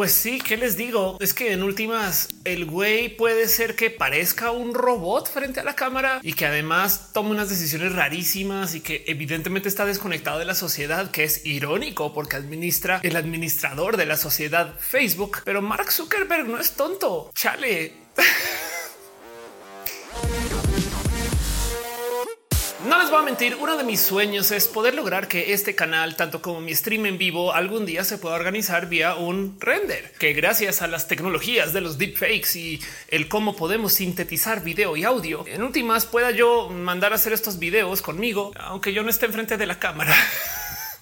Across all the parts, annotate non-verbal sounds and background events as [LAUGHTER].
Pues sí, ¿qué les digo? Es que en últimas el güey puede ser que parezca un robot frente a la cámara y que además tome unas decisiones rarísimas y que evidentemente está desconectado de la sociedad, que es irónico porque administra el administrador de la sociedad Facebook. Pero Mark Zuckerberg no es tonto. Chale. [LAUGHS] No les voy a mentir, uno de mis sueños es poder lograr que este canal, tanto como mi stream en vivo, algún día se pueda organizar vía un render, que gracias a las tecnologías de los deepfakes y el cómo podemos sintetizar video y audio, en últimas pueda yo mandar a hacer estos videos conmigo, aunque yo no esté enfrente de la cámara. [LAUGHS]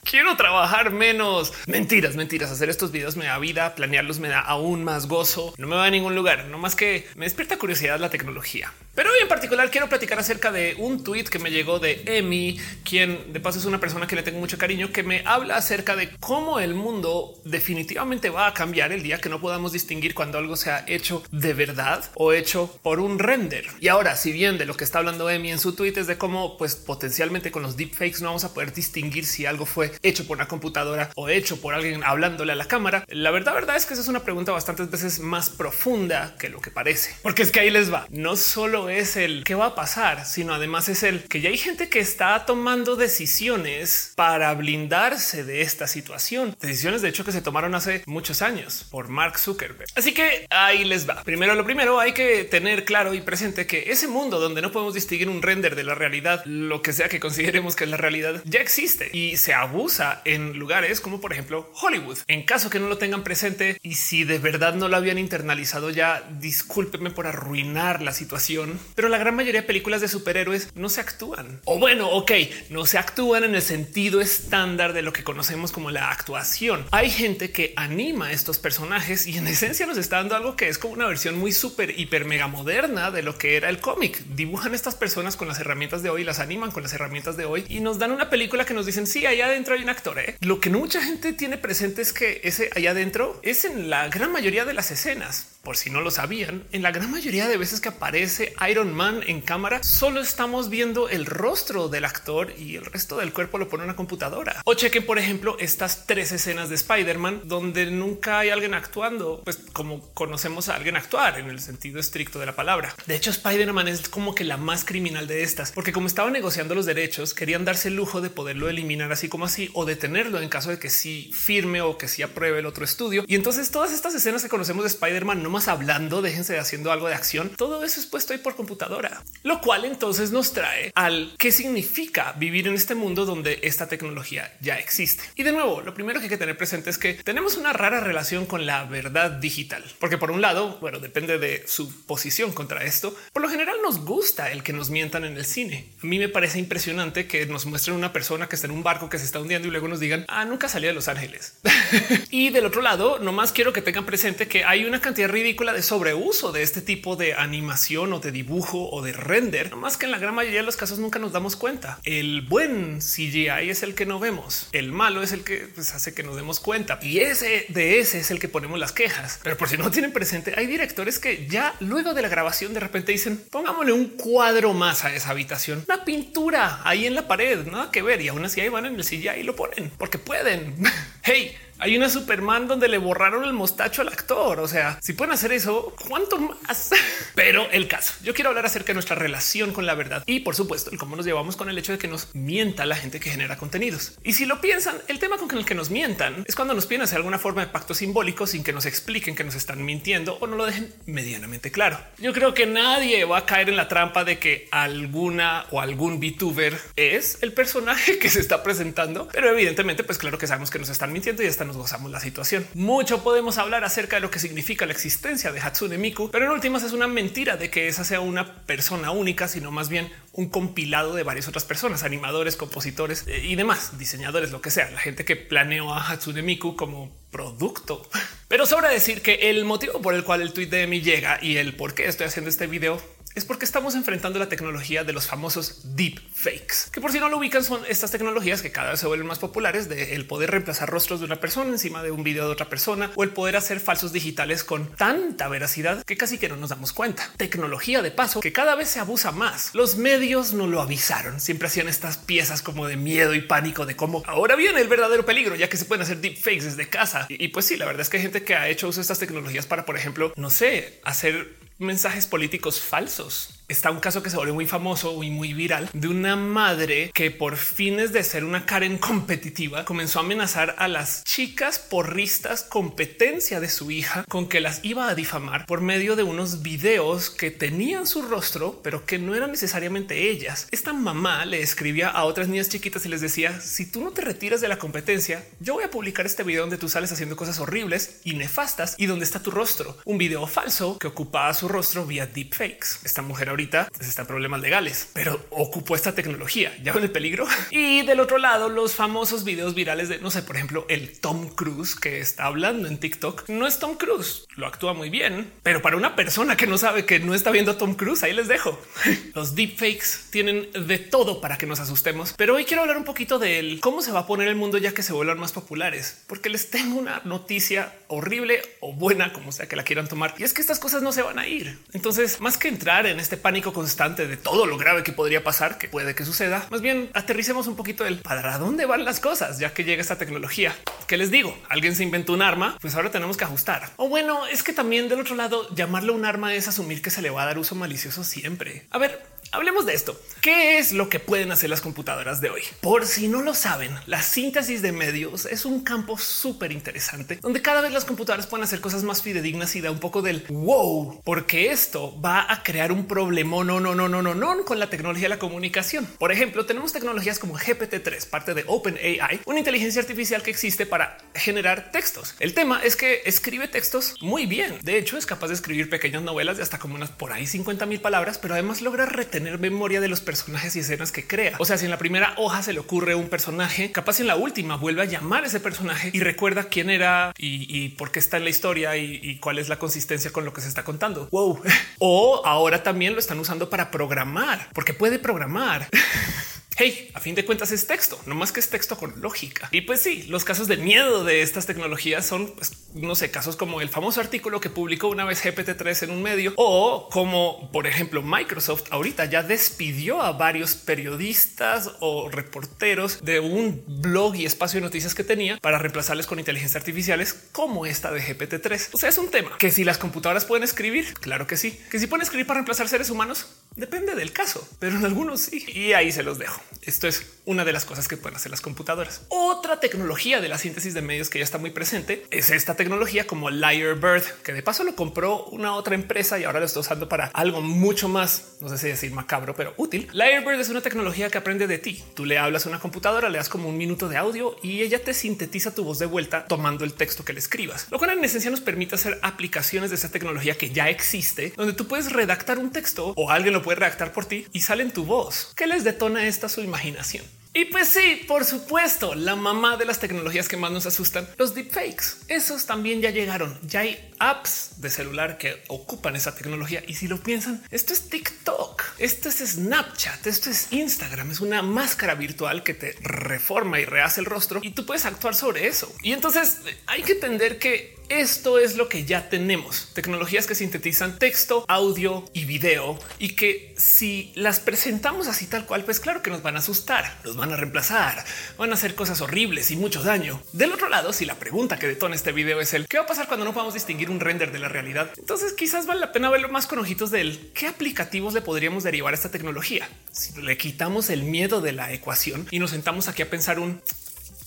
quiero trabajar menos. Mentiras, mentiras. Hacer estos videos me da vida, planearlos me da aún más gozo. No me va a ningún lugar, no más que me despierta curiosidad la tecnología. Pero hoy en particular quiero platicar acerca de un tweet que me llegó de Emi, quien de paso es una persona que le tengo mucho cariño, que me habla acerca de cómo el mundo definitivamente va a cambiar el día que no podamos distinguir cuando algo se ha hecho de verdad o hecho por un render. Y ahora, si bien de lo que está hablando Emi en su tweet es de cómo pues potencialmente con los deepfakes no vamos a poder distinguir si algo fue hecho por una computadora o hecho por alguien hablándole a la cámara. La verdad, verdad es que esa es una pregunta bastantes veces más profunda que lo que parece, porque es que ahí les va. No solo es el qué va a pasar, sino además es el que ya hay gente que está tomando decisiones para blindarse de esta situación. Decisiones, de hecho, que se tomaron hace muchos años por Mark Zuckerberg. Así que ahí les va. Primero, lo primero hay que tener claro y presente que ese mundo donde no podemos distinguir un render de la realidad, lo que sea que consideremos que es la realidad, ya existe y se abusa en lugares como por ejemplo Hollywood. En caso que no lo tengan presente y si de verdad no lo habían internalizado ya, discúlpenme por arruinar la situación, pero la gran mayoría de películas de superhéroes no se actúan. O bueno, ok, no se actúan en el sentido estándar de lo que conocemos como la actuación. Hay gente que anima a estos personajes y en esencia nos está dando algo que es como una versión muy súper, hiper, mega moderna de lo que era el cómic. Dibujan estas personas con las herramientas de hoy, las animan con las herramientas de hoy y nos dan una película que nos dicen sí, allá adentro un actor. ¿eh? Lo que mucha gente tiene presente es que ese allá adentro es en la gran mayoría de las escenas por si no lo sabían, en la gran mayoría de veces que aparece Iron Man en cámara, solo estamos viendo el rostro del actor y el resto del cuerpo lo pone una computadora. O chequen, por ejemplo, estas tres escenas de Spider-Man donde nunca hay alguien actuando, pues como conocemos a alguien actuar en el sentido estricto de la palabra. De hecho, Spider-Man es como que la más criminal de estas, porque como estaba negociando los derechos, querían darse el lujo de poderlo eliminar así como así o detenerlo en caso de que sí firme o que sí apruebe el otro estudio. Y entonces todas estas escenas que conocemos de Spider-Man no hablando, déjense de haciendo algo de acción. Todo eso es puesto ahí por computadora, lo cual entonces nos trae al qué significa vivir en este mundo donde esta tecnología ya existe. Y de nuevo, lo primero que hay que tener presente es que tenemos una rara relación con la verdad digital, porque por un lado, bueno, depende de su posición contra esto. Por lo general nos gusta el que nos mientan en el cine. A mí me parece impresionante que nos muestren una persona que está en un barco que se está y luego nos digan, ah, nunca salí de Los Ángeles. [LAUGHS] y del otro lado, nomás quiero que tengan presente que hay una cantidad ridícula de sobreuso de este tipo de animación o de dibujo o de render, más que en la gran mayoría de los casos nunca nos damos cuenta. El buen CGI es el que no vemos, el malo es el que pues, hace que nos demos cuenta y ese de ese es el que ponemos las quejas. Pero por si no tienen presente, hay directores que ya luego de la grabación de repente dicen pongámosle un cuadro más a esa habitación, una pintura ahí en la pared, nada que ver y aún así ahí van en el CGI y lo ponen porque pueden. [LAUGHS] hey, hay una Superman donde le borraron el mostacho al actor. O sea, si pueden hacer eso, cuánto más. [LAUGHS] Pero el caso, yo quiero hablar acerca de nuestra relación con la verdad y, por supuesto, el cómo nos llevamos con el hecho de que nos mienta la gente que genera contenidos. Y si lo piensan, el tema con el que nos mientan es cuando nos piden hacer alguna forma de pacto simbólico sin que nos expliquen que nos están mintiendo o no lo dejen medianamente claro. Yo creo que nadie va a caer en la trampa de que alguna o algún VTuber es el personaje [LAUGHS] que se está presentando, pero evidentemente, pues claro que sabemos que nos están mintiendo y están nos gozamos la situación. Mucho podemos hablar acerca de lo que significa la existencia de Hatsune Miku, pero en últimas es una mentira de que esa sea una persona única, sino más bien un compilado de varias otras personas, animadores, compositores eh, y demás, diseñadores, lo que sea, la gente que planeó a Hatsune Miku como producto. [LAUGHS] Pero sobra decir que el motivo por el cual el tweet de mi llega y el por qué estoy haciendo este video es porque estamos enfrentando la tecnología de los famosos deep fakes, que por si no lo ubican son estas tecnologías que cada vez se vuelven más populares de el poder reemplazar rostros de una persona encima de un video de otra persona o el poder hacer falsos digitales con tanta veracidad que casi que no nos damos cuenta. Tecnología de paso que cada vez se abusa más. Los medios no lo avisaron, siempre hacían estas piezas como de miedo y pánico de cómo ahora viene el verdadero peligro, ya que se pueden hacer deepfakes desde casa. Y, y pues sí, la verdad es que hay gente que ha hecho uso de estas tecnologías para, por ejemplo, no sé, hacer mensajes políticos falsos está un caso que se volvió muy famoso y muy viral de una madre que por fines de ser una Karen competitiva comenzó a amenazar a las chicas porristas competencia de su hija con que las iba a difamar por medio de unos videos que tenían su rostro, pero que no eran necesariamente ellas. Esta mamá le escribía a otras niñas chiquitas y les decía si tú no te retiras de la competencia, yo voy a publicar este video donde tú sales haciendo cosas horribles y nefastas y donde está tu rostro, un video falso que ocupaba su rostro vía deepfakes. Esta mujer ahorita pues, está en problemas legales, pero ocupó esta tecnología. Ya ven el peligro. [LAUGHS] Y del otro lado, los famosos videos virales de no sé, por ejemplo, el Tom Cruise que está hablando en TikTok no es Tom Cruise, lo actúa muy bien, pero para una persona que no sabe que no está viendo a Tom Cruise, ahí les dejo. [LAUGHS] Los deepfakes tienen de todo para que nos asustemos, pero hoy quiero hablar un poquito de cómo se va a poner el mundo ya que se vuelvan más populares, porque les tengo una noticia horrible o buena, como sea que la quieran tomar, y es que estas cosas no se van a ir. Entonces, más que entrar en este pánico constante de todo lo grave que podría pasar, que puede que suceda, más bien aterricemos un poquito el para dónde van las cosas, ya que llega esta tecnología. ¿Qué les digo? Alguien se inventó un arma, pues ahora tenemos que ajustar. O bueno, es que también del otro lado, llamarlo un arma es asumir que se le va a dar uso malicioso siempre. A ver, Hablemos de esto. ¿Qué es lo que pueden hacer las computadoras de hoy? Por si no lo saben, la síntesis de medios es un campo súper interesante donde cada vez las computadoras pueden hacer cosas más fidedignas y da un poco del wow, porque esto va a crear un problema. No, no, no, no, no, no con la tecnología de la comunicación. Por ejemplo, tenemos tecnologías como GPT-3, parte de OpenAI, una inteligencia artificial que existe para generar textos. El tema es que escribe textos muy bien. De hecho, es capaz de escribir pequeñas novelas de hasta como unas por ahí 50 mil palabras, pero además logra retener tener memoria de los personajes y escenas que crea. O sea, si en la primera hoja se le ocurre un personaje, capaz en la última vuelve a llamar a ese personaje y recuerda quién era y, por qué está en la historia y, y, cuál es la consistencia con lo que se está contando. Wow. [LAUGHS] o ahora también lo están usando para programar, porque puede programar. [LAUGHS] Hey, a fin de cuentas es texto, no más que es texto con lógica. Y pues sí, los casos de miedo de estas tecnologías son, pues, no sé, casos como el famoso artículo que publicó una vez GPT-3 en un medio o como, por ejemplo, Microsoft ahorita ya despidió a varios periodistas o reporteros de un blog y espacio de noticias que tenía para reemplazarles con inteligencias artificiales como esta de GPT-3. O sea, es un tema que si las computadoras pueden escribir, claro que sí, que si pueden escribir para reemplazar seres humanos, depende del caso, pero en algunos sí. Y ahí se los dejo. Esto es una de las cosas que pueden hacer las computadoras. Otra tecnología de la síntesis de medios que ya está muy presente es esta tecnología como Lyrebird, que de paso lo compró una otra empresa y ahora lo está usando para algo mucho más, no sé si decir macabro, pero útil. Lyrebird es una tecnología que aprende de ti. Tú le hablas a una computadora, le das como un minuto de audio y ella te sintetiza tu voz de vuelta tomando el texto que le escribas, lo cual en esencia nos permite hacer aplicaciones de esa tecnología que ya existe, donde tú puedes redactar un texto o alguien lo puede redactar por ti y sale en tu voz. ¿Qué les detona esta su imaginación? Y pues sí, por supuesto, la mamá de las tecnologías que más nos asustan, los deepfakes. Esos también ya llegaron. Ya hay apps de celular que ocupan esa tecnología. Y si lo piensan, esto es TikTok, esto es Snapchat, esto es Instagram, es una máscara virtual que te reforma y rehace el rostro y tú puedes actuar sobre eso. Y entonces hay que entender que esto es lo que ya tenemos. Tecnologías que sintetizan texto, audio y video y que si las presentamos así tal cual, pues claro que nos van a asustar, nos van a reemplazar, van a hacer cosas horribles y mucho daño. Del otro lado, si la pregunta que detona este video es el qué va a pasar cuando no podamos distinguir un render de la realidad, entonces quizás vale la pena verlo más con ojitos del qué aplicativos le podríamos derivar a esta tecnología. Si le quitamos el miedo de la ecuación y nos sentamos aquí a pensar un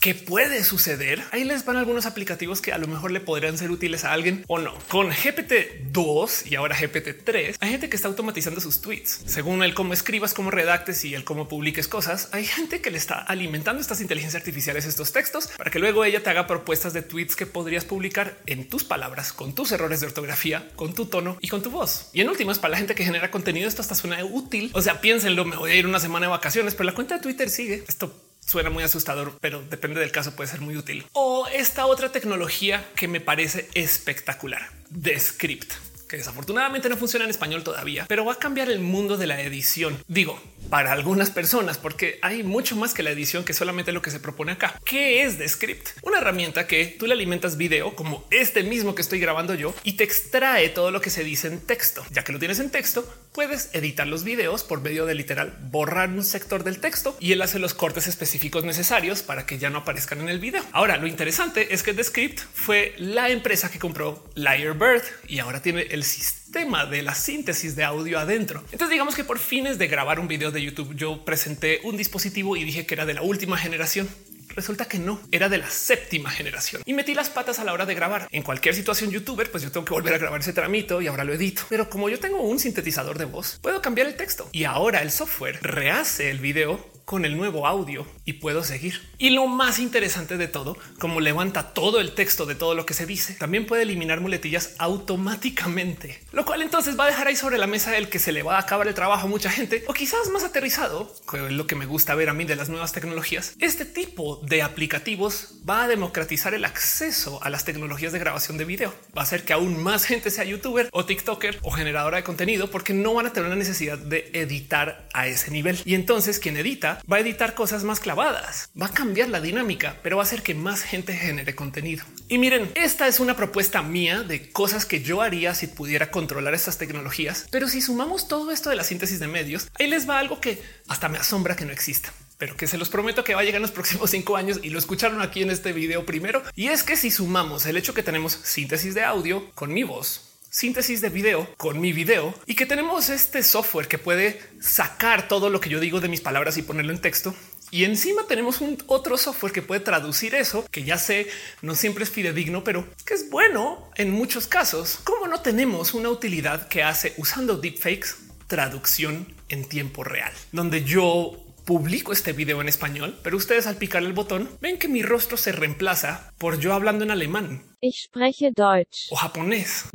¿Qué puede suceder? Ahí les van algunos aplicativos que a lo mejor le podrían ser útiles a alguien o no. Con GPT 2 y ahora GPT 3 hay gente que está automatizando sus tweets según el cómo escribas, cómo redactes y el cómo publiques cosas. Hay gente que le está alimentando estas inteligencias artificiales estos textos para que luego ella te haga propuestas de tweets que podrías publicar en tus palabras, con tus errores de ortografía, con tu tono y con tu voz. Y en últimas, para la gente que genera contenido, esto hasta suena útil. O sea, piénsenlo, me voy a ir una semana de vacaciones, pero la cuenta de Twitter sigue. Esto suena muy asustador, pero depende del caso, puede ser muy útil. O esta otra tecnología que me parece espectacular, Descript que desafortunadamente no funciona en español todavía, pero va a cambiar el mundo de la edición. Digo, para algunas personas, porque hay mucho más que la edición que solamente lo que se propone acá. ¿Qué es Descript? Una herramienta que tú le alimentas video como este mismo que estoy grabando yo y te extrae todo lo que se dice en texto. Ya que lo tienes en texto, puedes editar los videos por medio de literal borrar un sector del texto y él hace los cortes específicos necesarios para que ya no aparezcan en el video. Ahora, lo interesante es que Descript fue la empresa que compró Lyrebird y ahora tiene el sistema de la síntesis de audio adentro. Entonces digamos que por fines de grabar un video de YouTube yo presenté un dispositivo y dije que era de la última generación. Resulta que no, era de la séptima generación y metí las patas a la hora de grabar. En cualquier situación youtuber, pues yo tengo que volver a grabar ese tramito y ahora lo edito. Pero como yo tengo un sintetizador de voz, puedo cambiar el texto y ahora el software rehace el video con el nuevo audio y puedo seguir. Y lo más interesante de todo, como levanta todo el texto de todo lo que se dice, también puede eliminar muletillas automáticamente, lo cual entonces va a dejar ahí sobre la mesa el que se le va a acabar el trabajo a mucha gente o quizás más aterrizado, que es lo que me gusta ver a mí de las nuevas tecnologías. Este tipo de aplicativos va a democratizar el acceso a las tecnologías de grabación de video. Va a hacer que aún más gente sea youtuber o TikToker o generadora de contenido porque no van a tener la necesidad de editar a ese nivel. Y entonces quien edita va a editar cosas más clavadas, va a cambiar la dinámica, pero va a hacer que más gente genere contenido. Y miren, esta es una propuesta mía de cosas que yo haría si pudiera controlar estas tecnologías. Pero si sumamos todo esto de la síntesis de medios, ahí les va algo que hasta me asombra que no exista pero que se los prometo que va a llegar en los próximos cinco años y lo escucharon aquí en este video primero. Y es que si sumamos el hecho que tenemos síntesis de audio con mi voz, síntesis de video con mi video y que tenemos este software que puede sacar todo lo que yo digo de mis palabras y ponerlo en texto. Y encima tenemos un otro software que puede traducir eso, que ya sé, no siempre es fidedigno, pero que es bueno en muchos casos. Como no tenemos una utilidad que hace usando deepfakes traducción en tiempo real, donde yo publico este video en español, pero ustedes al picar el botón ven que mi rostro se reemplaza por yo hablando en alemán. Ich spreche Deutsch. O japonés.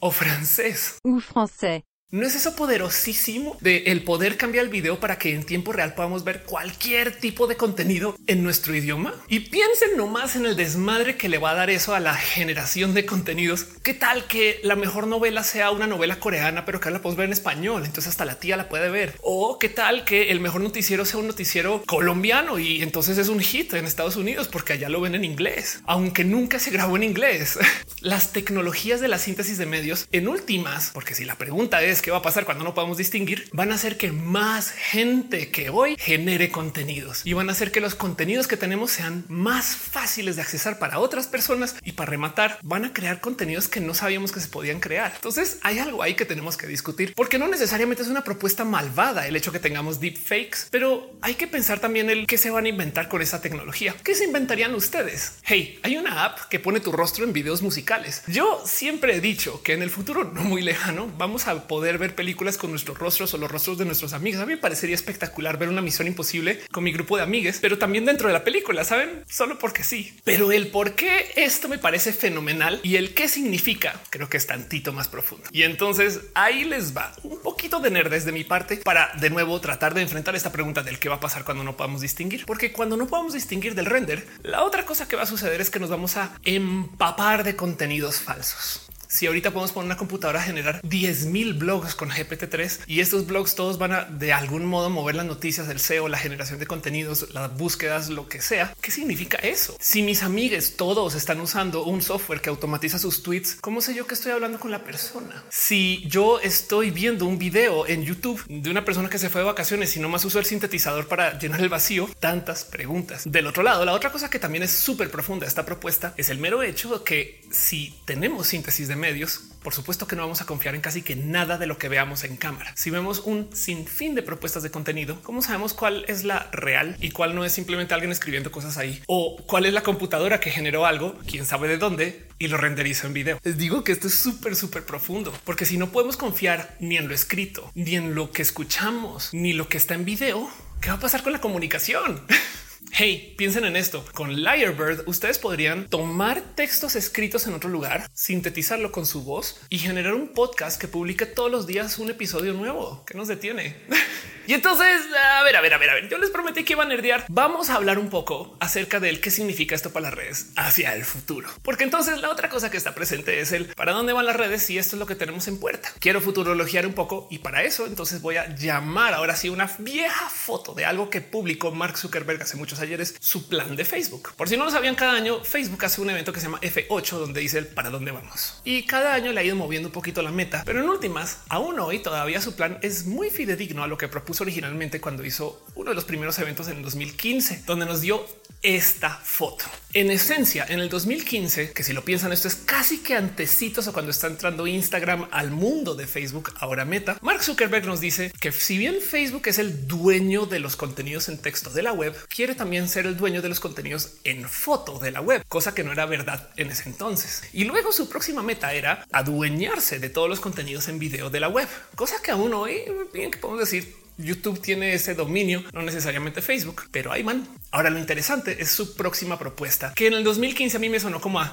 O francés. O francés. ¿No es eso poderosísimo de el poder cambiar el video para que en tiempo real podamos ver cualquier tipo de contenido en nuestro idioma? Y piensen nomás en el desmadre que le va a dar eso a la generación de contenidos. ¿Qué tal que la mejor novela sea una novela coreana, pero que la podemos ver en español? Entonces hasta la tía la puede ver. O qué tal que el mejor noticiero sea un noticiero colombiano y entonces es un hit en Estados Unidos porque allá lo ven en inglés, aunque nunca se grabó en inglés. [LAUGHS] Las tecnologías de la síntesis de medios en últimas, porque si la pregunta es qué va a pasar cuando no podamos distinguir, van a hacer que más gente que hoy genere contenidos y van a hacer que los contenidos que tenemos sean más fáciles de accesar para otras personas y para rematar van a crear contenidos que no sabíamos que se podían crear. Entonces hay algo ahí que tenemos que discutir porque no necesariamente es una propuesta malvada el hecho que tengamos deepfakes, pero hay que pensar también el qué se van a inventar con esa tecnología. ¿Qué se inventarían ustedes? Hey, hay una app que pone tu rostro en videos musicales. Yo siempre he dicho que en el futuro no muy lejano vamos a poder ver películas con nuestros rostros o los rostros de nuestros amigos. A mí me parecería espectacular ver una misión imposible con mi grupo de amigues, pero también dentro de la película, saben, solo porque sí. Pero el por qué esto me parece fenomenal y el qué significa, creo que es tantito más profundo. Y entonces ahí les va un poquito de nerdes de mi parte para de nuevo tratar de enfrentar esta pregunta del qué va a pasar cuando no podamos distinguir, porque cuando no podamos distinguir del render, la otra cosa que va a suceder es que nos vamos a empapar de contenidos falsos si ahorita podemos poner una computadora a generar 10 mil blogs con GPT-3 y estos blogs todos van a de algún modo mover las noticias del SEO, la generación de contenidos, las búsquedas, lo que sea. ¿Qué significa eso? Si mis amigues todos están usando un software que automatiza sus tweets, ¿cómo sé yo que estoy hablando con la persona? Si yo estoy viendo un video en YouTube de una persona que se fue de vacaciones y no más usó el sintetizador para llenar el vacío, tantas preguntas. Del otro lado, la otra cosa que también es súper profunda esta propuesta es el mero hecho que si tenemos síntesis de medios, por supuesto que no vamos a confiar en casi que nada de lo que veamos en cámara. Si vemos un sinfín de propuestas de contenido, ¿cómo sabemos cuál es la real y cuál no es simplemente alguien escribiendo cosas ahí? O cuál es la computadora que generó algo, quién sabe de dónde, y lo renderizó en video. Les digo que esto es súper, súper profundo, porque si no podemos confiar ni en lo escrito, ni en lo que escuchamos, ni lo que está en video, ¿qué va a pasar con la comunicación? [LAUGHS] Hey, piensen en esto. Con Lyrebird, ustedes podrían tomar textos escritos en otro lugar, sintetizarlo con su voz y generar un podcast que publique todos los días un episodio nuevo. que nos detiene? [LAUGHS] Y entonces, a ver, a ver, a ver, a ver, yo les prometí que iba a nerdear. Vamos a hablar un poco acerca del qué significa esto para las redes hacia el futuro. Porque entonces la otra cosa que está presente es el para dónde van las redes y esto es lo que tenemos en puerta. Quiero futurologiar un poco y para eso entonces voy a llamar ahora sí una vieja foto de algo que publicó Mark Zuckerberg hace muchos ayeres, su plan de Facebook. Por si no lo sabían, cada año Facebook hace un evento que se llama F8 donde dice el para dónde vamos. Y cada año le ha ido moviendo un poquito la meta, pero en últimas, aún hoy todavía su plan es muy fidedigno a lo que propuso originalmente cuando hizo uno de los primeros eventos en 2015, donde nos dio esta foto. En esencia, en el 2015, que si lo piensan, esto es casi que antecitos o cuando está entrando Instagram al mundo de Facebook, ahora Meta, Mark Zuckerberg nos dice que si bien Facebook es el dueño de los contenidos en texto de la web, quiere también ser el dueño de los contenidos en foto de la web, cosa que no era verdad en ese entonces. Y luego su próxima meta era adueñarse de todos los contenidos en video de la web, cosa que aún hoy bien que podemos decir YouTube tiene ese dominio, no necesariamente Facebook, pero ahí van. Ahora lo interesante es su próxima propuesta, que en el 2015 a mí me sonó como a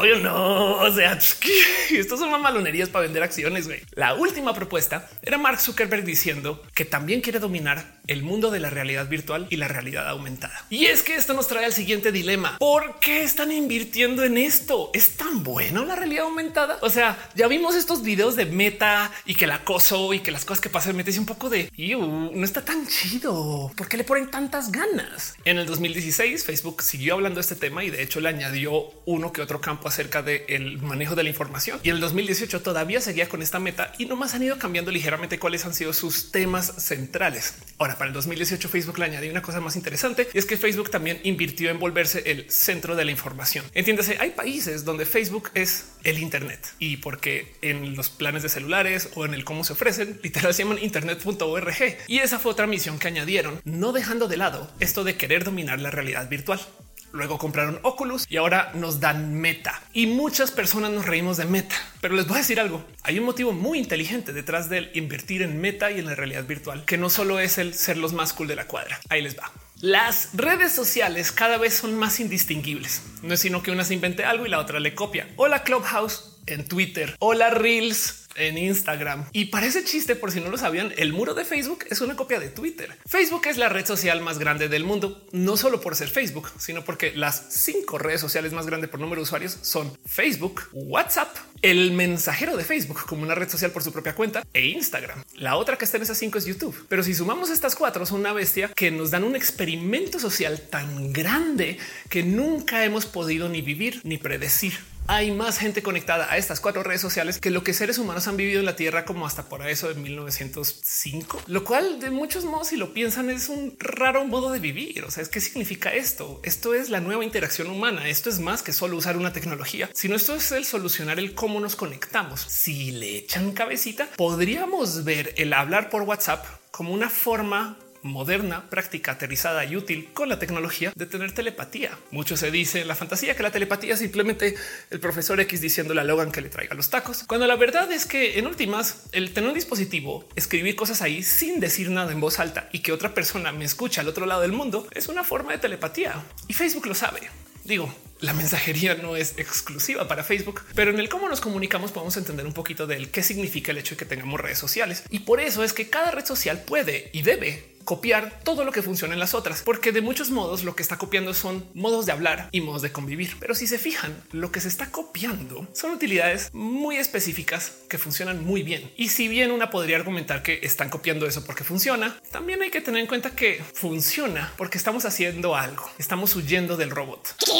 obvio no. O sea, [LAUGHS] estos son mamalonerías para vender acciones. Güey. La última propuesta era Mark Zuckerberg diciendo que también quiere dominar el mundo de la realidad virtual y la realidad aumentada. Y es que esto nos trae al siguiente dilema. ¿Por qué están invirtiendo en esto? ¿Es tan bueno la realidad aumentada? O sea, ya vimos estos videos de meta y que el acoso y que las cosas que pasan meta es un poco de no está tan chido. ¿Por qué le ponen tantas ganas? En el 2016 Facebook siguió hablando de este tema y de hecho le añadió uno que otro campo acerca del manejo de la información. Y en el 2018 todavía seguía con esta meta y nomás han ido cambiando ligeramente cuáles han sido sus temas centrales. Ahora, para el 2018 Facebook le añadió una cosa más interesante y es que Facebook también invirtió en volverse el centro de la información. Entiéndase, hay países donde Facebook es el Internet y porque en los planes de celulares o en el cómo se ofrecen, literal se llaman internet.org. Y esa fue otra misión que añadieron, no dejando de lado esto de querer dominar la realidad virtual. Luego compraron Oculus y ahora nos dan Meta. Y muchas personas nos reímos de Meta, pero les voy a decir algo. Hay un motivo muy inteligente detrás del invertir en Meta y en la realidad virtual, que no solo es el ser los más cool de la cuadra. Ahí les va. Las redes sociales cada vez son más indistinguibles. No es sino que una se invente algo y la otra le copia. O la Clubhouse en Twitter o la Reels en Instagram. Y parece chiste, por si no lo sabían, el muro de Facebook es una copia de Twitter. Facebook es la red social más grande del mundo, no solo por ser Facebook, sino porque las cinco redes sociales más grandes por número de usuarios son Facebook, WhatsApp, el mensajero de Facebook como una red social por su propia cuenta e Instagram. La otra que está en esas cinco es YouTube. Pero si sumamos estas cuatro, son una bestia que nos dan un experimento social tan grande que nunca hemos podido ni vivir ni predecir hay más gente conectada a estas cuatro redes sociales que lo que seres humanos han vivido en la Tierra como hasta por eso de 1905, lo cual de muchos modos, si lo piensan, es un raro modo de vivir. O sea, es qué significa esto? Esto es la nueva interacción humana. Esto es más que solo usar una tecnología, sino esto es el solucionar el cómo nos conectamos. Si le echan cabecita, podríamos ver el hablar por WhatsApp como una forma moderna, práctica, aterrizada y útil con la tecnología de tener telepatía. Mucho se dice en la fantasía que la telepatía es simplemente el profesor X diciéndole a Logan que le traiga los tacos, cuando la verdad es que en últimas el tener un dispositivo, escribir cosas ahí sin decir nada en voz alta y que otra persona me escucha al otro lado del mundo es una forma de telepatía y Facebook lo sabe. Digo, la mensajería no es exclusiva para Facebook, pero en el cómo nos comunicamos podemos entender un poquito del qué significa el hecho de que tengamos redes sociales. Y por eso es que cada red social puede y debe copiar todo lo que funciona en las otras, porque de muchos modos lo que está copiando son modos de hablar y modos de convivir. Pero si se fijan, lo que se está copiando son utilidades muy específicas que funcionan muy bien. Y si bien una podría argumentar que están copiando eso porque funciona, también hay que tener en cuenta que funciona porque estamos haciendo algo. Estamos huyendo del robot. ¿Qué?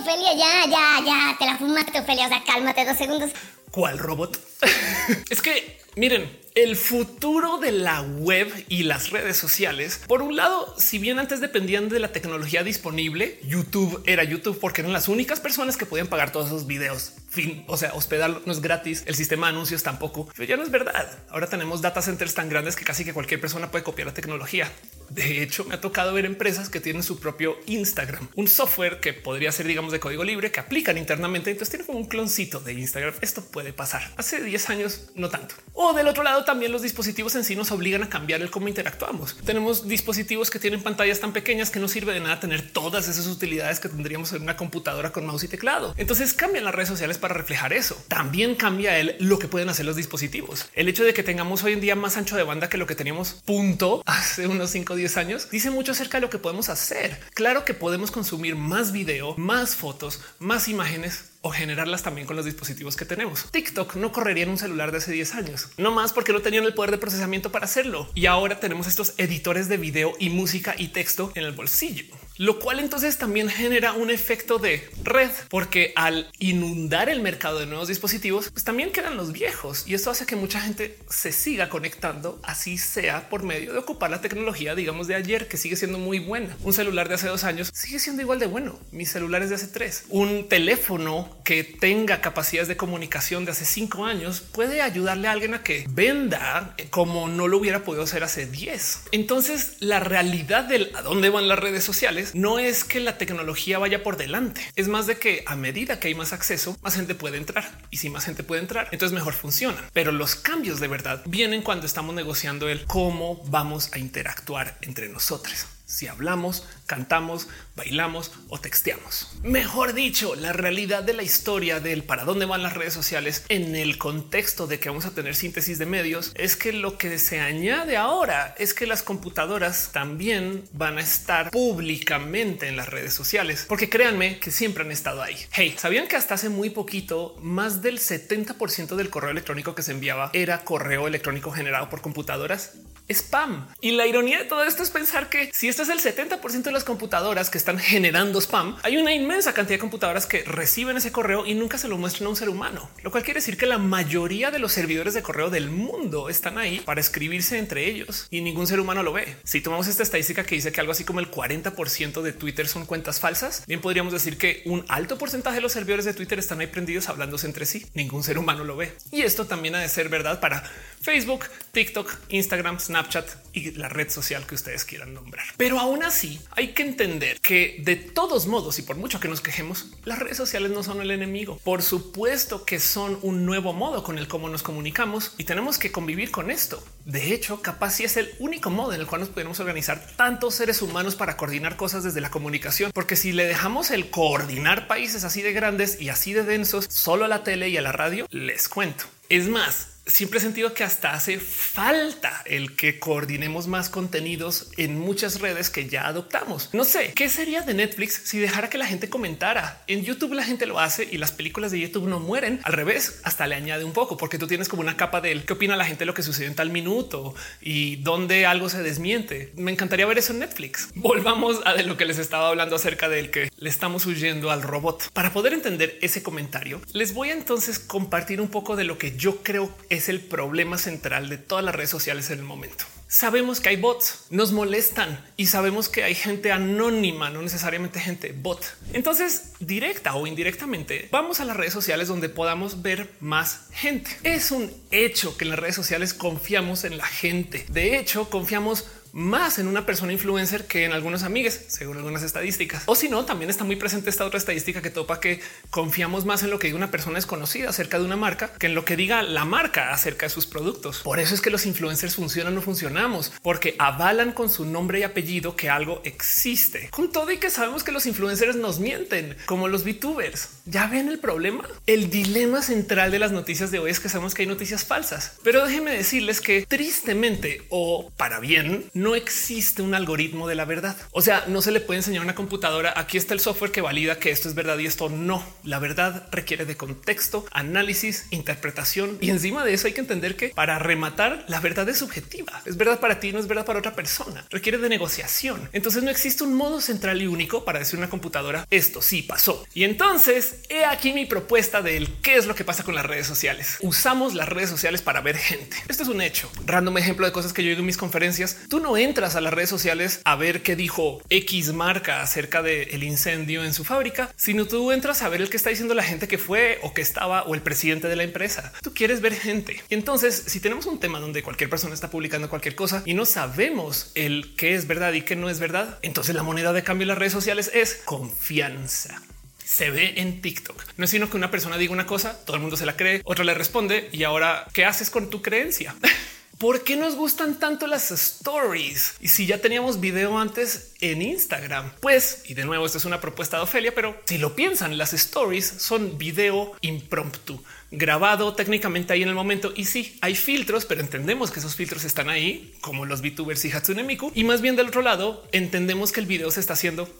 Ofelia, ya, ya, ya, te la fumaste, Ofelia. O sea, cálmate dos segundos. ¿Cuál robot? [LAUGHS] es que miren, el futuro de la web y las redes sociales. Por un lado, si bien antes dependían de la tecnología disponible, YouTube era YouTube porque eran las únicas personas que podían pagar todos esos videos fin, o sea, hospedarlo no es gratis, el sistema de anuncios tampoco, pero ya no es verdad. Ahora tenemos data centers tan grandes que casi que cualquier persona puede copiar la tecnología. De hecho, me ha tocado ver empresas que tienen su propio Instagram, un software que podría ser, digamos, de código libre que aplican internamente. Entonces tiene como un cloncito de Instagram. Esto puede pasar. Hace 10 años, no tanto. O del otro lado, también los dispositivos en sí nos obligan a cambiar el cómo interactuamos. Tenemos dispositivos que tienen pantallas tan pequeñas que no sirve de nada tener todas esas utilidades que tendríamos en una computadora con mouse y teclado. Entonces cambian las redes sociales para reflejar eso. También cambia el lo que pueden hacer los dispositivos. El hecho de que tengamos hoy en día más ancho de banda que lo que teníamos punto [LAUGHS] hace unos 5 o 10 años dice mucho acerca de lo que podemos hacer. Claro que podemos consumir más video, más fotos, más imágenes o generarlas también con los dispositivos que tenemos. TikTok no correría en un celular de hace 10 años, no más porque no tenían el poder de procesamiento para hacerlo. Y ahora tenemos estos editores de video y música y texto en el bolsillo lo cual entonces también genera un efecto de red, porque al inundar el mercado de nuevos dispositivos, pues también quedan los viejos y esto hace que mucha gente se siga conectando, así sea por medio de ocupar la tecnología, digamos, de ayer, que sigue siendo muy buena. Un celular de hace dos años sigue siendo igual de bueno. Mis celulares de hace tres, un teléfono que tenga capacidades de comunicación de hace cinco años puede ayudarle a alguien a que venda como no lo hubiera podido hacer hace 10. Entonces, la realidad del a dónde van las redes sociales no es que la tecnología vaya por delante, es más de que a medida que hay más acceso, más gente puede entrar y si más gente puede entrar, entonces mejor funcionan. Pero los cambios de verdad vienen cuando estamos negociando el cómo vamos a interactuar entre nosotros si hablamos, cantamos, bailamos o texteamos. Mejor dicho, la realidad de la historia del para dónde van las redes sociales en el contexto de que vamos a tener síntesis de medios es que lo que se añade ahora es que las computadoras también van a estar públicamente en las redes sociales, porque créanme que siempre han estado ahí. Hey, ¿sabían que hasta hace muy poquito más del 70% del correo electrónico que se enviaba era correo electrónico generado por computadoras? spam. Y la ironía de todo esto es pensar que si esto es el 70% de las computadoras que están generando spam, hay una inmensa cantidad de computadoras que reciben ese correo y nunca se lo muestran a un ser humano, lo cual quiere decir que la mayoría de los servidores de correo del mundo están ahí para escribirse entre ellos y ningún ser humano lo ve. Si tomamos esta estadística que dice que algo así como el 40% de Twitter son cuentas falsas, bien podríamos decir que un alto porcentaje de los servidores de Twitter están ahí prendidos hablándose entre sí. Ningún ser humano lo ve. Y esto también ha de ser verdad para Facebook, TikTok, Instagram, Snapchat y la red social que ustedes quieran nombrar. Pero aún así hay que entender que de todos modos y por mucho que nos quejemos, las redes sociales no son el enemigo. Por supuesto que son un nuevo modo con el cómo nos comunicamos y tenemos que convivir con esto. De hecho, capaz si es el único modo en el cual nos podemos organizar tantos seres humanos para coordinar cosas desde la comunicación, porque si le dejamos el coordinar países así de grandes y así de densos solo a la tele y a la radio, les cuento. Es más, siempre he sentido que hasta hace falta el que coordinemos más contenidos en muchas redes que ya adoptamos. No sé qué sería de Netflix si dejara que la gente comentara. En YouTube la gente lo hace y las películas de YouTube no mueren. Al revés, hasta le añade un poco porque tú tienes como una capa de él. ¿Qué opina la gente lo que sucede en tal minuto y dónde algo se desmiente? Me encantaría ver eso en Netflix. [LAUGHS] Volvamos a lo que les estaba hablando acerca del que le estamos huyendo al robot. Para poder entender ese comentario, les voy a entonces compartir un poco de lo que yo creo es el problema central de todas las redes sociales en el momento. Sabemos que hay bots, nos molestan y sabemos que hay gente anónima, no necesariamente gente bot. Entonces, directa o indirectamente, vamos a las redes sociales donde podamos ver más gente. Es un hecho que en las redes sociales confiamos en la gente. De hecho, confiamos más en una persona influencer que en algunos amigos, según algunas estadísticas. O si no, también está muy presente esta otra estadística que topa que confiamos más en lo que diga una persona desconocida acerca de una marca que en lo que diga la marca acerca de sus productos. Por eso es que los influencers funcionan o funcionamos, porque avalan con su nombre y apellido que algo existe. Con todo y que sabemos que los influencers nos mienten, como los VTubers. ¿Ya ven el problema? El dilema central de las noticias de hoy es que sabemos que hay noticias falsas. Pero déjenme decirles que tristemente o para bien, no existe un algoritmo de la verdad. O sea, no se le puede enseñar a una computadora. Aquí está el software que valida que esto es verdad y esto no. La verdad requiere de contexto, análisis, interpretación y encima de eso hay que entender que para rematar la verdad es subjetiva. Es verdad para ti, no es verdad para otra persona. Requiere de negociación. Entonces no existe un modo central y único para decir una computadora esto sí pasó. Y entonces he aquí mi propuesta del qué es lo que pasa con las redes sociales. Usamos las redes sociales para ver gente. Esto es un hecho. Random ejemplo de cosas que yo digo en mis conferencias. Tú no no entras a las redes sociales a ver qué dijo X marca acerca del incendio en su fábrica, sino tú entras a ver el que está diciendo la gente que fue o que estaba o el presidente de la empresa. Tú quieres ver gente. Y entonces, si tenemos un tema donde cualquier persona está publicando cualquier cosa y no sabemos el qué es verdad y qué no es verdad, entonces la moneda de cambio en las redes sociales es confianza se ve en TikTok. No es sino que una persona diga una cosa, todo el mundo se la cree, otra le responde y ahora, ¿qué haces con tu creencia? [LAUGHS] ¿Por qué nos gustan tanto las stories? Y si ya teníamos video antes en Instagram, pues, y de nuevo, esta es una propuesta de Ofelia, pero si lo piensan, las stories son video impromptu grabado técnicamente ahí en el momento. Y sí, hay filtros, pero entendemos que esos filtros están ahí, como los VTubers y Hatsune Miku. Y más bien del otro lado, entendemos que el video se está haciendo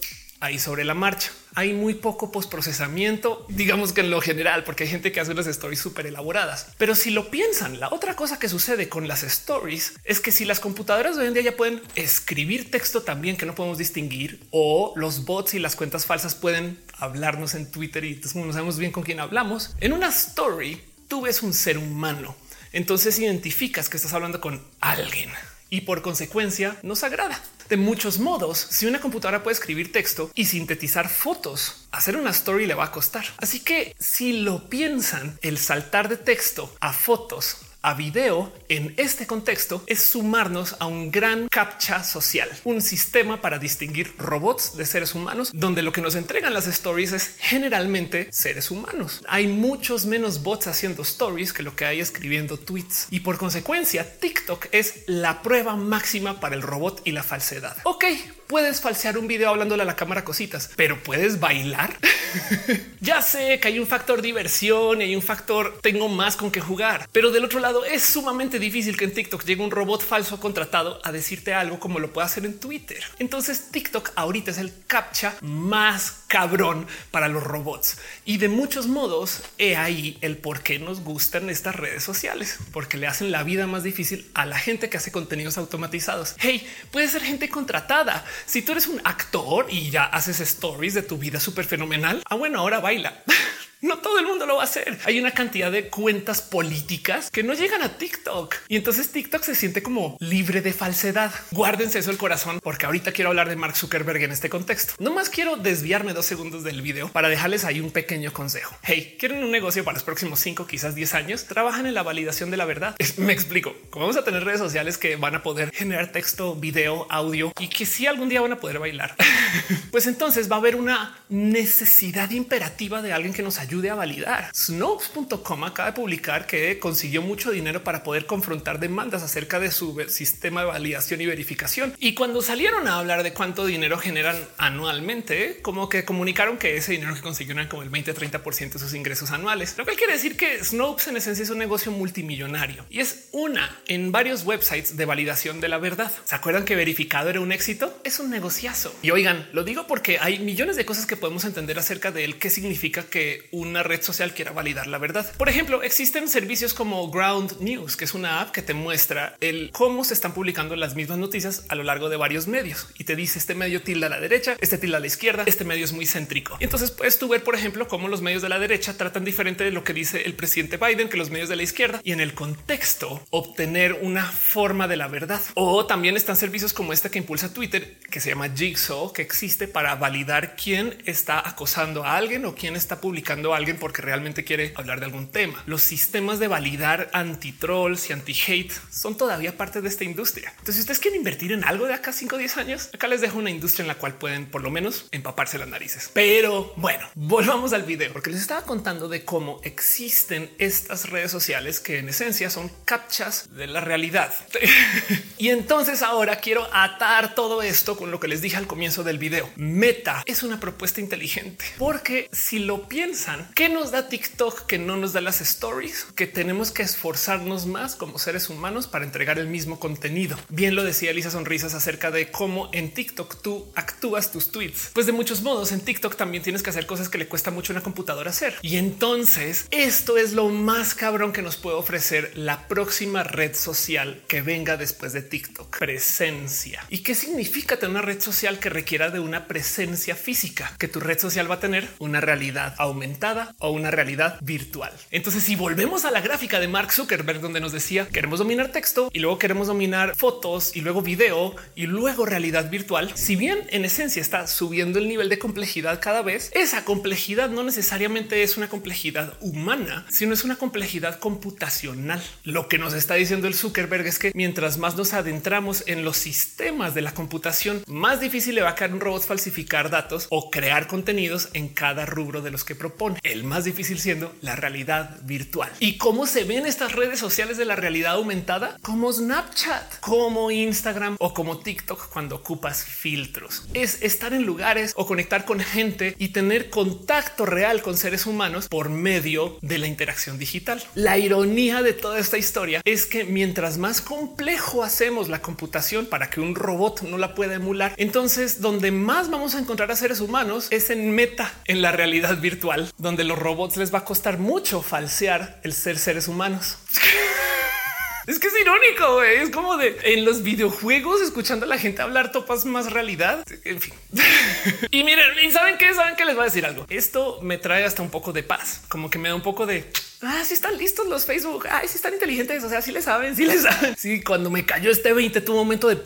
ahí sobre la marcha. Hay muy poco postprocesamiento, digamos que en lo general, porque hay gente que hace unas stories súper elaboradas. Pero si lo piensan, la otra cosa que sucede con las stories es que si las computadoras de hoy en día ya pueden escribir texto también que no podemos distinguir, o los bots y las cuentas falsas pueden hablarnos en Twitter y no sabemos bien con quién hablamos, en una story tú ves un ser humano. Entonces identificas que estás hablando con alguien y por consecuencia nos agrada de muchos modos. Si una computadora puede escribir texto y sintetizar fotos, hacer una story le va a costar. Así que si lo piensan, el saltar de texto a fotos a video en este contexto es sumarnos a un gran captcha social, un sistema para distinguir robots de seres humanos, donde lo que nos entregan las stories es generalmente seres humanos. Hay muchos menos bots haciendo stories que lo que hay escribiendo tweets y por consecuencia TikTok es la prueba máxima para el robot y la falsedad. Ok, puedes falsear un video hablándole a la cámara cositas, pero puedes bailar. [LAUGHS] ya sé que hay un factor diversión y hay un factor tengo más con que jugar, pero del otro lado es sumamente difícil que en TikTok llegue un robot falso contratado a decirte algo como lo puede hacer en Twitter. Entonces TikTok ahorita es el captcha más cabrón para los robots y de muchos modos he ahí el por qué nos gustan estas redes sociales, porque le hacen la vida más difícil a la gente que hace contenidos automatizados. Hey, puede ser gente contratada, si tú eres un actor y ya haces stories de tu vida súper fenomenal, ah, bueno, ahora baila. [LAUGHS] No todo el mundo lo va a hacer. Hay una cantidad de cuentas políticas que no llegan a TikTok y entonces TikTok se siente como libre de falsedad. Guárdense eso el corazón porque ahorita quiero hablar de Mark Zuckerberg en este contexto. No más quiero desviarme dos segundos del video para dejarles ahí un pequeño consejo. Hey, quieren un negocio para los próximos cinco, quizás 10 años. Trabajan en la validación de la verdad. Me explico. Como vamos a tener redes sociales que van a poder generar texto, video, audio y que si algún día van a poder bailar, [LAUGHS] pues entonces va a haber una necesidad imperativa de alguien que nos ayude ayude a validar. Snopes.com acaba de publicar que consiguió mucho dinero para poder confrontar demandas acerca de su sistema de validación y verificación. Y cuando salieron a hablar de cuánto dinero generan anualmente, como que comunicaron que ese dinero que consiguieron como el 20 30 de sus ingresos anuales, lo que quiere decir que Snopes en esencia es un negocio multimillonario y es una en varios websites de validación de la verdad. ¿Se acuerdan que verificado era un éxito? Es un negociazo. Y oigan, lo digo porque hay millones de cosas que podemos entender acerca de él, qué significa que un una red social quiera validar la verdad. Por ejemplo, existen servicios como Ground News, que es una app que te muestra el cómo se están publicando las mismas noticias a lo largo de varios medios y te dice este medio tilda a la derecha, este tilda a la izquierda, este medio es muy céntrico. Y entonces puedes tú ver, por ejemplo, cómo los medios de la derecha tratan diferente de lo que dice el presidente Biden que los medios de la izquierda y en el contexto obtener una forma de la verdad. O también están servicios como este que impulsa Twitter, que se llama Jigsaw, que existe para validar quién está acosando a alguien o quién está publicando alguien porque realmente quiere hablar de algún tema. Los sistemas de validar anti trolls y anti hate son todavía parte de esta industria. Entonces, si ustedes quieren invertir en algo de acá 5 o 10 años, acá les dejo una industria en la cual pueden por lo menos empaparse las narices. Pero bueno, volvamos al video porque les estaba contando de cómo existen estas redes sociales que en esencia son captchas de la realidad. [LAUGHS] y entonces ahora quiero atar todo esto con lo que les dije al comienzo del video. Meta es una propuesta inteligente porque si lo piensan, ¿Qué nos da TikTok que no nos da las stories? Que tenemos que esforzarnos más como seres humanos para entregar el mismo contenido. Bien lo decía Elisa Sonrisas acerca de cómo en TikTok tú actúas tus tweets. Pues de muchos modos en TikTok también tienes que hacer cosas que le cuesta mucho a una computadora hacer. Y entonces esto es lo más cabrón que nos puede ofrecer la próxima red social que venga después de TikTok. Presencia. ¿Y qué significa tener una red social que requiera de una presencia física? Que tu red social va a tener una realidad aumentada o una realidad virtual. Entonces, si volvemos a la gráfica de Mark Zuckerberg, donde nos decía queremos dominar texto y luego queremos dominar fotos y luego video y luego realidad virtual, si bien en esencia está subiendo el nivel de complejidad cada vez, esa complejidad no necesariamente es una complejidad humana, sino es una complejidad computacional. Lo que nos está diciendo el Zuckerberg es que mientras más nos adentramos en los sistemas de la computación, más difícil le va a caer un robot falsificar datos o crear contenidos en cada rubro de los que propone. El más difícil siendo la realidad virtual. ¿Y cómo se ven estas redes sociales de la realidad aumentada? Como Snapchat, como Instagram o como TikTok cuando ocupas filtros. Es estar en lugares o conectar con gente y tener contacto real con seres humanos por medio de la interacción digital. La ironía de toda esta historia es que mientras más complejo hacemos la computación para que un robot no la pueda emular, entonces donde más vamos a encontrar a seres humanos es en meta, en la realidad virtual, donde los robots les va a costar mucho falsear el ser seres humanos. [LAUGHS] Es que es irónico. Es como de en los videojuegos escuchando a la gente hablar topas más realidad. En fin. [LAUGHS] y miren, ¿y saben qué? Saben que les voy a decir algo. Esto me trae hasta un poco de paz, como que me da un poco de Ah, sí están listos los Facebook. Ay, sí están inteligentes. O sea, sí le saben, sí le saben. Sí, cuando me cayó este 20 tuvo un momento de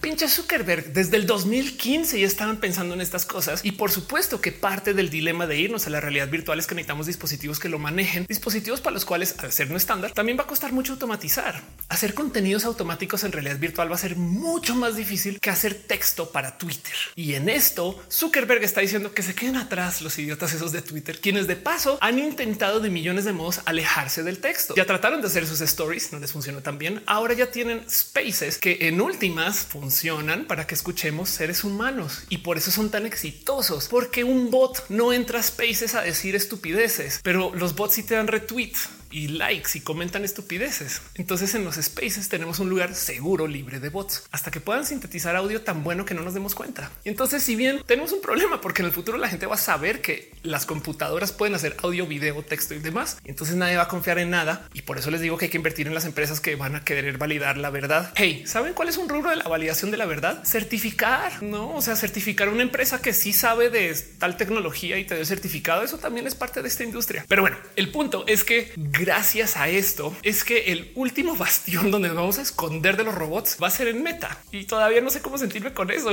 pinche Zuckerberg. Desde el 2015 ya estaban pensando en estas cosas. Y por supuesto que parte del dilema de irnos a la realidad virtual es que necesitamos dispositivos que lo manejen, dispositivos para los cuales, al ser no estándar, también va a costar mucho automatizar. Hacer contenidos automáticos en realidad virtual va a ser mucho más difícil que hacer texto para Twitter. Y en esto, Zuckerberg está diciendo que se queden atrás los idiotas esos de Twitter, quienes de paso han intentado de millones de modos alejarse del texto. Ya trataron de hacer sus stories, no les funcionó tan bien. Ahora ya tienen spaces que en últimas funcionan para que escuchemos seres humanos y por eso son tan exitosos, porque un bot no entra a spaces a decir estupideces, pero los bots sí te dan retweets y likes y comentan estupideces. Entonces en los spaces tenemos un lugar seguro, libre de bots, hasta que puedan sintetizar audio tan bueno que no nos demos cuenta. Y entonces, si bien tenemos un problema, porque en el futuro la gente va a saber que las computadoras pueden hacer audio, video, texto y demás, entonces nadie va a confiar en nada. Y por eso les digo que hay que invertir en las empresas que van a querer validar la verdad. Hey, ¿saben cuál es un rubro de la validación de la verdad? Certificar, no? O sea, certificar una empresa que sí sabe de tal tecnología y te dio certificado. Eso también es parte de esta industria. Pero bueno, el punto es que gracias a esto es que el último bastión donde nos vamos a esconder de los robots va a ser en meta. Y todavía no sé cómo sentirme con eso,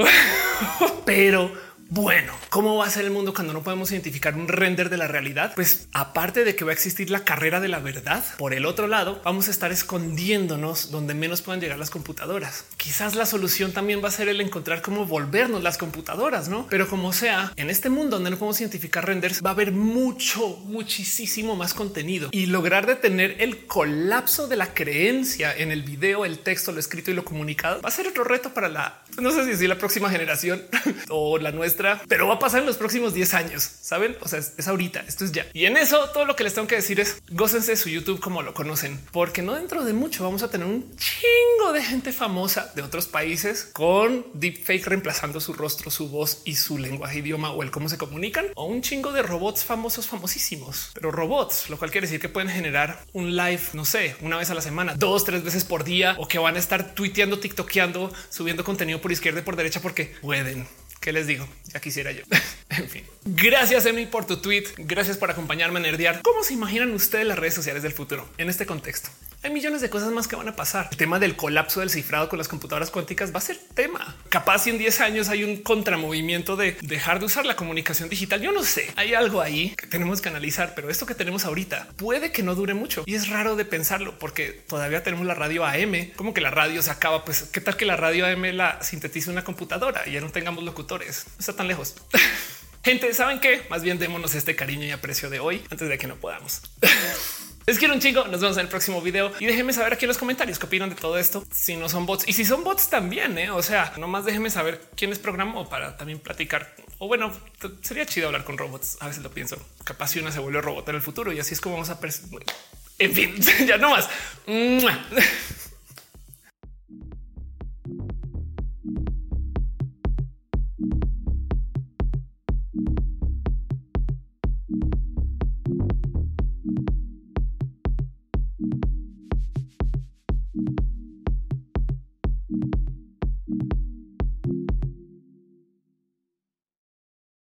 [LAUGHS] pero bueno, ¿cómo va a ser el mundo cuando no podemos identificar un render de la realidad? Pues aparte de que va a existir la carrera de la verdad, por el otro lado vamos a estar escondiéndonos donde menos puedan llegar las computadoras. Quizás la solución también va a ser el encontrar cómo volvernos las computadoras, ¿no? Pero como sea, en este mundo donde no podemos identificar renders va a haber mucho, muchísimo más contenido y lograr detener el colapso de la creencia en el video, el texto, lo escrito y lo comunicado va a ser otro reto para la, no sé si la próxima generación [LAUGHS] o la nuestra pero va a pasar en los próximos 10 años. Saben? O sea, es, ahorita, esto es ya. Y en eso todo lo que les tengo que decir es gócense su YouTube como lo conocen, porque no dentro de mucho vamos a tener un chingo de gente famosa de otros países con deepfake reemplazando su rostro, su voz y su lenguaje, idioma o el cómo se comunican o un chingo de robots famosos, famosísimos, pero robots, lo cual quiere decir que pueden generar un live, no sé, una vez a la semana, dos, tres veces por día o que van a estar tuiteando, tiktokeando, subiendo contenido por izquierda y por derecha porque pueden. ¿Qué les digo? Ya quisiera yo. [LAUGHS] en fin. Gracias, Emi, por tu tweet. Gracias por acompañarme a nerdear. ¿Cómo se imaginan ustedes las redes sociales del futuro en este contexto? Hay millones de cosas más que van a pasar. El tema del colapso del cifrado con las computadoras cuánticas va a ser tema. Capaz si en 10 años hay un contramovimiento de dejar de usar la comunicación digital. Yo no sé, hay algo ahí que tenemos que analizar, pero esto que tenemos ahorita puede que no dure mucho y es raro de pensarlo porque todavía tenemos la radio AM. Como que la radio se acaba. Pues qué tal que la radio AM la sintetice una computadora y ya no tengamos locutores. No está tan lejos. [LAUGHS] Gente, ¿saben qué? Más bien démonos este cariño y aprecio de hoy antes de que no podamos. [LAUGHS] Les quiero un chingo. Nos vemos en el próximo video y déjenme saber aquí en los comentarios qué opinan de todo esto. Si no son bots y si son bots también, ¿eh? o sea, nomás déjenme saber quién es programó para también platicar. O bueno, sería chido hablar con robots. A veces lo pienso. Capaz si una se vuelve robot en el futuro y así es como vamos a. En fin, [LAUGHS] ya no más. [LAUGHS]